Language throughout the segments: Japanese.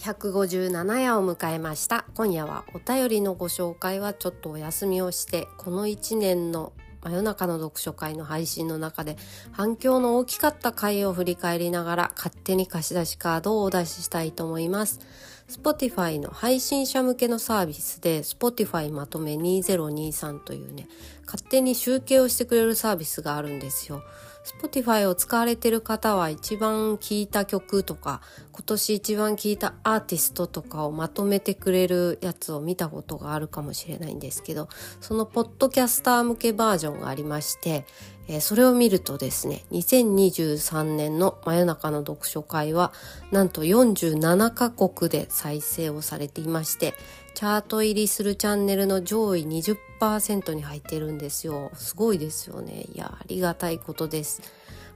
157夜を迎えました今夜はお便りのご紹介はちょっとお休みをしてこの1年の真夜中の読書会の配信の中で反響の大きかった回を振り返りながら勝手に貸し出しカードをお出ししたいと思います。Spotify の配信者向けのサービスで Spotify まとめ2023というね、勝手に集計をしてくれるサービスがあるんですよ。Spotify を使われてる方は一番聴いた曲とか今年一番聴いたアーティストとかをまとめてくれるやつを見たことがあるかもしれないんですけどそのポッドキャスター向けバージョンがありまして、えー、それを見るとですね2023年の真夜中の読書会はなんと47カ国で再生をされていましてチャート入りするチャンネルの上位20%に入っているんですよ。すごいですよね。いや、ありがたいことです。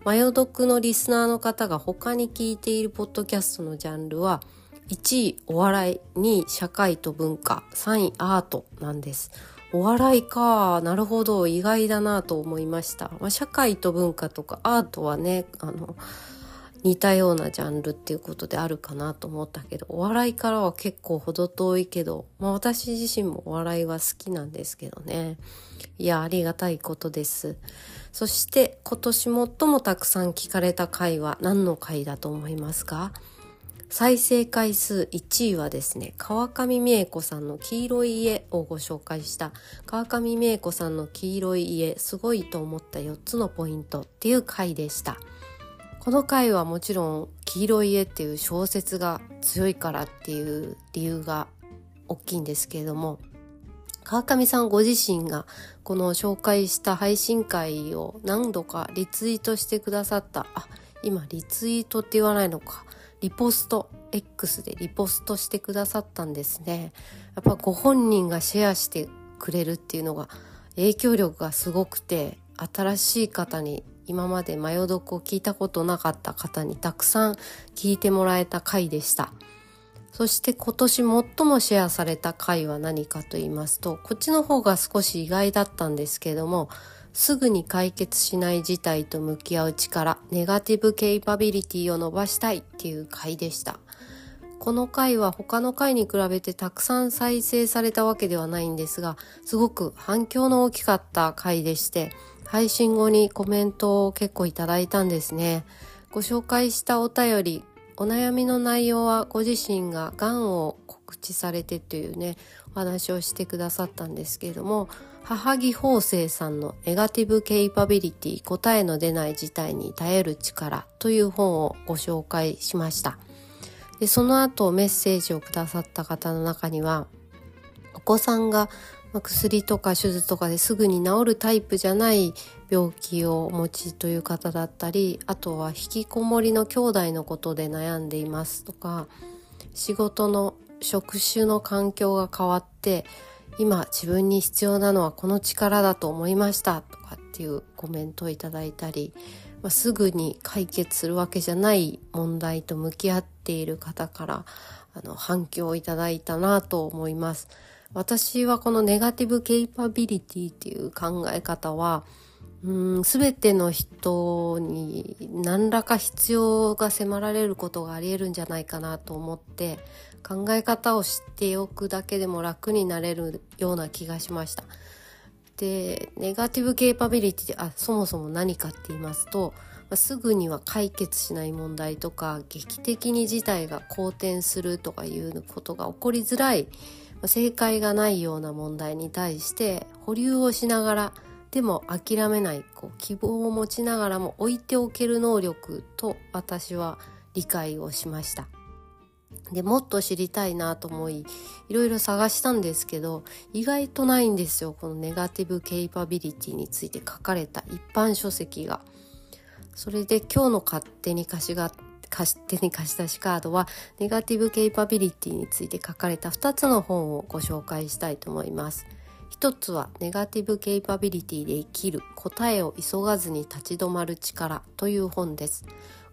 マヨ読のリスナーの方が他に聞いているポッドキャストのジャンルは、1位お笑い、2位社会と文化、3位アートなんです。お笑いか、なるほど、意外だなと思いました。まあ、社会と文化とかアートはね、あの、似たようなジャンルっていうことであるかなと思ったけどお笑いからは結構程遠いけど、まあ、私自身もお笑いは好きなんですけどね。いやありがたいことです。そして今年最もたくさん聞かれた回は何の回だと思いますか？再生回数1位はですね川上美恵子さんの黄色い家をご紹介した川上美恵子さんの黄色い家すごいと思った4つのポイントっていう回でした。この回はもちろん「黄色い家」っていう小説が強いからっていう理由が大きいんですけれども川上さんご自身がこの紹介した配信会を何度かリツイートしてくださった。あ今リツイートって言わないのか。リポスト X でリポストしてくださったんですねやっぱご本人がシェアしてくれるっていうのが影響力がすごくて新しい方に今までマヨ読を聞いたことなかった方にたくさん聞いてもらえた回でした。そして今年最もシェアされた回は何かと言いますと、こっちの方が少し意外だったんですけども、すぐに解決しない事態と向き合う力、ネガティブケイパビリティを伸ばしたいっていう回でした。この回は他の回に比べてたくさん再生されたわけではないんですが、すごく反響の大きかった回でして、配信後にコメントを結構いただいたんですね。ご紹介したお便り、お悩みの内容はご自身が癌を告知されてというね、お話をしてくださったんですけれども、母木法生さんのネガティブケイパビリティ答えの出ない事態に耐える力という本をご紹介しました。でその後メッセージをくださった方の中にはお子さんが、薬とか手術とかですぐに治るタイプじゃない病気をお持ちという方だったりあとは引きこもりの兄弟のことで悩んでいますとか仕事の職種の環境が変わって今自分に必要なのはこの力だと思いましたとかっていうコメントをいただいたり、まあ、すぐに解決するわけじゃない問題と向き合っている方からあの反響をいただいたなと思います。私はこのネガティブケイパビリティっていう考え方は、うん、全ての人に何らか必要が迫られることがあり得るんじゃないかなと思って考え方を知っておくだけでも楽になれるような気がしました。で、ネガティブケイパビリティあそもそも何かって言いますと、ま、すぐには解決しない問題とか劇的に事態が好転するとかいうことが起こりづらい正解がないような問題に対して保留をしながらでも諦めないこう希望を持ちながらも置いておける能力と私は理解をしましたでもっと知りたいなと思いいろいろ探したんですけど意外とないんですよこのネガティブケイパビリティについて書かれた一般書籍がそれで今日の勝手に貸しが貸手に貸したしカードはネガティブケイパビリティについて書かれた2つの本をご紹介したいと思います。一つはネガティブケイパビリティで生きる答えを急がずに立ち止まる力という本です。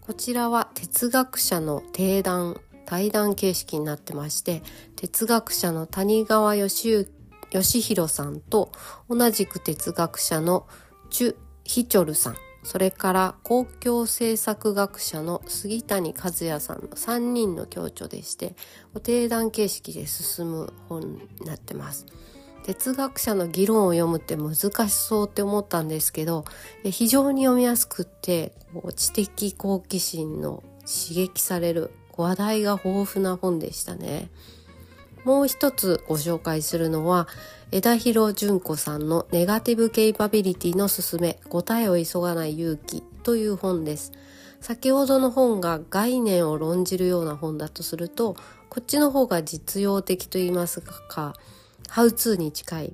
こちらは哲学者の定談対談形式になってまして哲学者の谷川義弘さんと同じく哲学者のチュ・ヒチョルさんそれから公共政策学者の杉谷和也さんの3人の共著でして定談形式で進む本になってます。哲学者の議論を読むって難しそうって思ったんですけど非常に読みやすくって知的好奇心の刺激される話題が豊富な本でしたね。もう一つご紹介するのは枝広純子さんのネガティブケイパビリティのすすめ答えを急がない勇気という本です。先ほどの本が概念を論じるような本だとするとこっちの方が実用的と言いますかハウツーに近い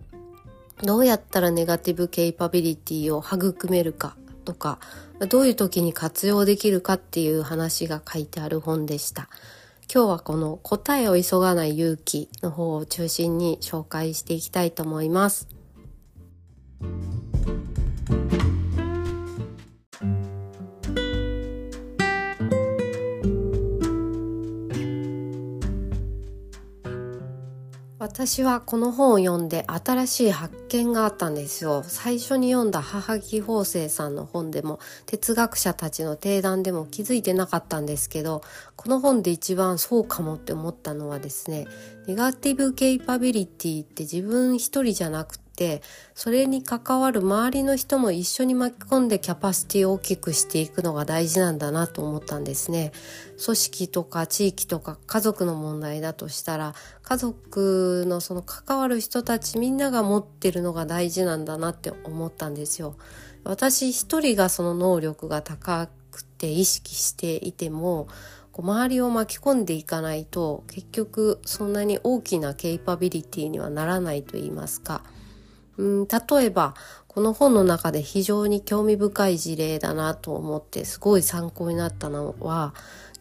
どうやったらネガティブケイパビリティを育めるかとかどういう時に活用できるかっていう話が書いてある本でした。今日はこの答えを急がない勇気の方を中心に紹介していきたいと思います。私はこの本を読んで新しい発見があったんですよ。最初に読んだ母木法生さんの本でも哲学者たちの提談でも気づいてなかったんですけどこの本で一番そうかもって思ったのはですねネガティブケイパビリティって自分一人じゃなくてそれに関わる周りの人も一緒に巻き込んでキャパシティを大きくしていくのが大事なんだなと思ったんですね。組織とか地域とか家族の問題だとしたら家族のその関わる人たちみんなが持ってるのが大事なんだなって思ったんですよ。私一人がその能力が高くて意識していても周りを巻き込んでいかないと結局そんなに大きなケイパビリティにはならないと言いますかうん例えばこの本の中で非常に興味深い事例だなと思ってすごい参考になったのは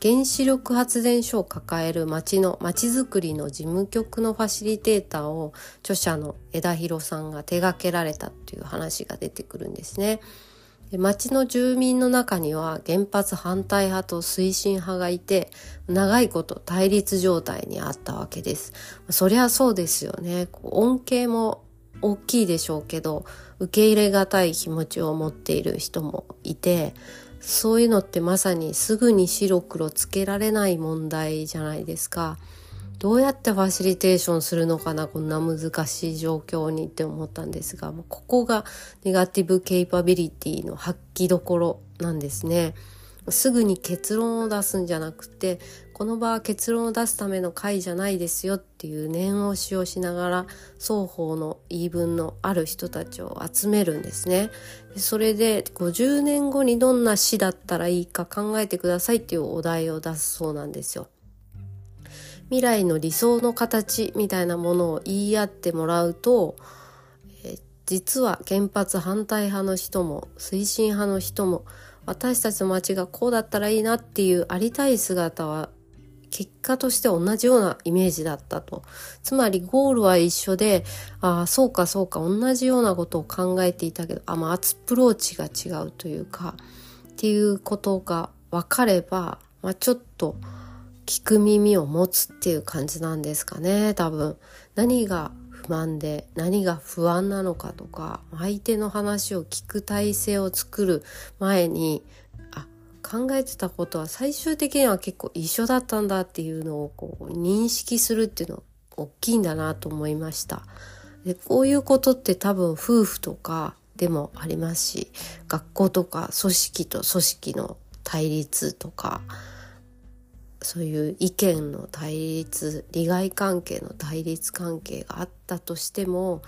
原子力発電所を抱える町の町づくりの事務局のファシリテーターを著者の枝広さんが手掛けられたっていう話が出てくるんですね。町の住民の中には原発反対派と推進派がいて長いこと対立状態にあったわけです。そりゃそうですよね。恩恵も大きいでしょうけど受け入れがたい気持ちを持っている人もいてそういうのってまさにすぐに白黒つけられない問題じゃないですか。どうやってファシリテーションするのかなこんな難しい状況にって思ったんですがここがネガティブケイパビリティの発揮どころなんですね。すぐに結論を出すんじゃなくてこの場は結論を出すための会じゃないですよっていう念押しをしながら双方の言い分のある人たちを集めるんですね。それで50年後にどんな死だったらいいか考えてくださいっていうお題を出すそうなんですよ。未来の理想の形みたいなものを言い合ってもらうと、え実は原発反対派の人も推進派の人も私たちの街がこうだったらいいなっていうありたい姿は結果として同じようなイメージだったと。つまりゴールは一緒で、ああ、そうかそうか、同じようなことを考えていたけど、あ、まあ、アプローチが違うというか、っていうことが分かれば、まあ、ちょっと聞く耳を持つっていう感じなんですかね、多分。何が不満で何が不安なのかとか相手の話を聞く体制を作る前に考えてたことは最終的には結構一緒だったんだっていうのをこう認識するっていうの大きいんだなと思いました。でこういうことって多分夫婦とかでもありますし学校とか組織と組織の対立とかそういう意見の対立利害関係の対立関係があったとしても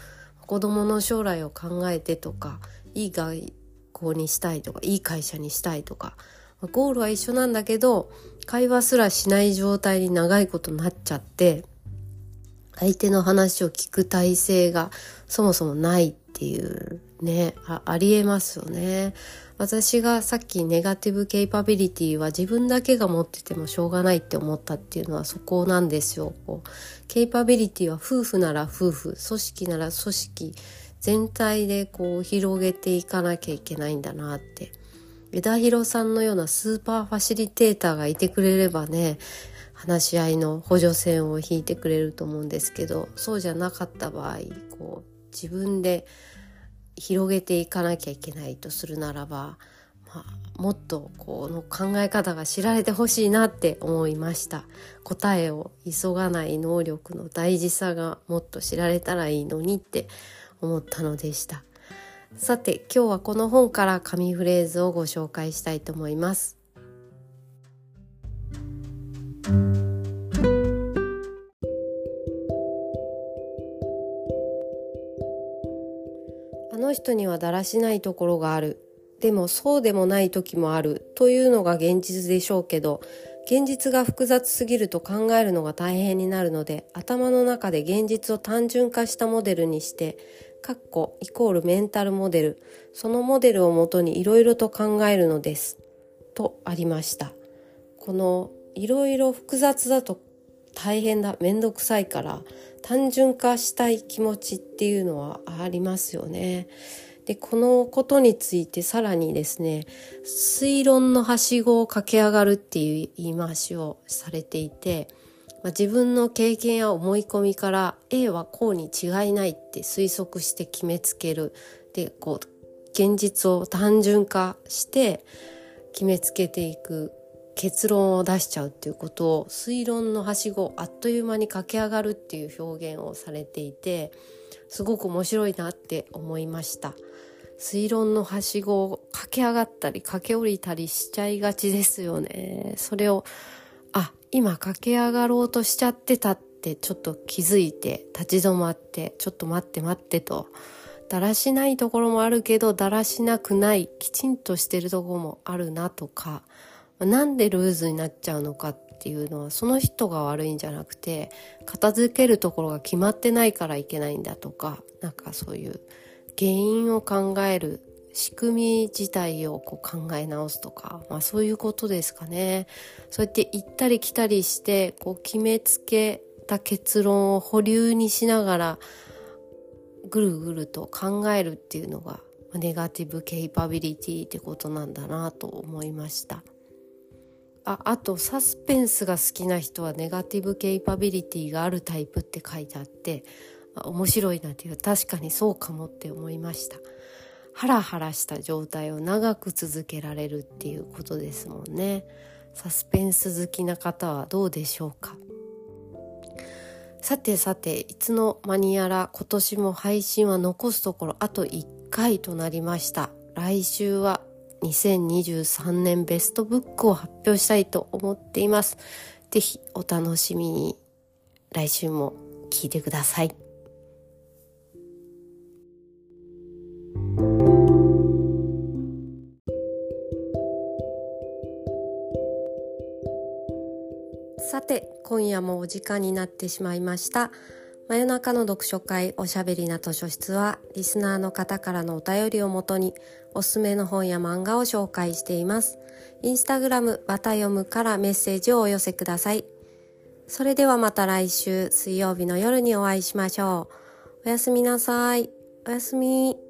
子どもの将来を考えてとかいい学校にしたいとかいい会社にしたいとかゴールは一緒なんだけど会話すらしない状態に長いことなっちゃって相手の話を聞く体制がそもそもないっていうねあありえますよね。私がさっきネガティブケイパビリティは自分だけが持っててもしょうがないって思ったっていうのはそこなんですよ。こうケイパビリティは夫婦なら夫婦組織なら組織全体でこう広げていかなきゃいけないんだなって枝広さんのようなスーパーファシリテーターがいてくれればね話し合いの補助線を引いてくれると思うんですけどそうじゃなかった場合こう自分で広げていかなきゃいけないとするならば、まあ、もっとこの考え方が知られてほしいなって思いました。答えを急がない能力の大事さがもっと知られたらいいのにって思ったのでした。さて今日はこの本から紙フレーズをご紹介したいと思います。あの人にはだらしないところがある。でもそうでもない時もある。というのが現実でしょうけど現実が複雑すぎると考えるのが大変になるので頭の中で現実を単純化したモデルにしてカッコイコールメンタルモデルそのモデルをもとにいろいろと考えるのですとありましたこのいろいろ複雑だと大変だめんどくさいから単純化したい気持ちっていうのはありますよね。でこのことについてさらにですね推論のはしごを駆け上がるっていう言い回しをされていて、まあ、自分の経験や思い込みから A はこうに違いないって推測して決めつける。でこう現実を単純化して決めつけていく結論を出しちゃうっていうことを推論のはしごあっという間に駆け上がるっていう表現をされていてすごく面白いなって思いました。推論のはしごを駆け上がったり駆け下りたりしちゃいがちですよね。それをあ今駆け上がろうとしちゃってたってちょっと気づいて立ち止まってちょっと待って待ってと。だらしないところもあるけどだらしなくないきちんとしてるところもあるなとか。なんでルーズになっちゃうのかっていうのはその人が悪いんじゃなくて片付けるところが決まってないからいけないんだとかなんかそういう原因を考える仕組み自体をこう考え直すとか、まあ、そういうことですかね。そうやって行ったり来たりしてこう決めつけた結論を保留にしながらぐるぐると考えるっていうのがネガティブケイパビリティってことなんだなと思いました。ああとサスペンスが好きな人はネガティブケイパビリティがあるタイプって書いてあって面白いなっていう確かにそうかもって思いましたハラハラした状態を長く続けられるっていうことですもんねサスペンス好きな方はどうでしょうか？さてさていつの間にやら今年も配信は残すところあと1回となりました来週は2023年ベストブックを発表したいと思っています。ぜひお楽しみに来週も聞いてください。今夜もお時間になってしまいました真夜中の読書会おしゃべりな図書室はリスナーの方からのお便りをもとにおすすめの本や漫画を紹介しています。インスタグラムバタ読むからメッセージをお寄せください。それではまた来週水曜日の夜にお会いしましょう。おやすみなさい。おやすみ。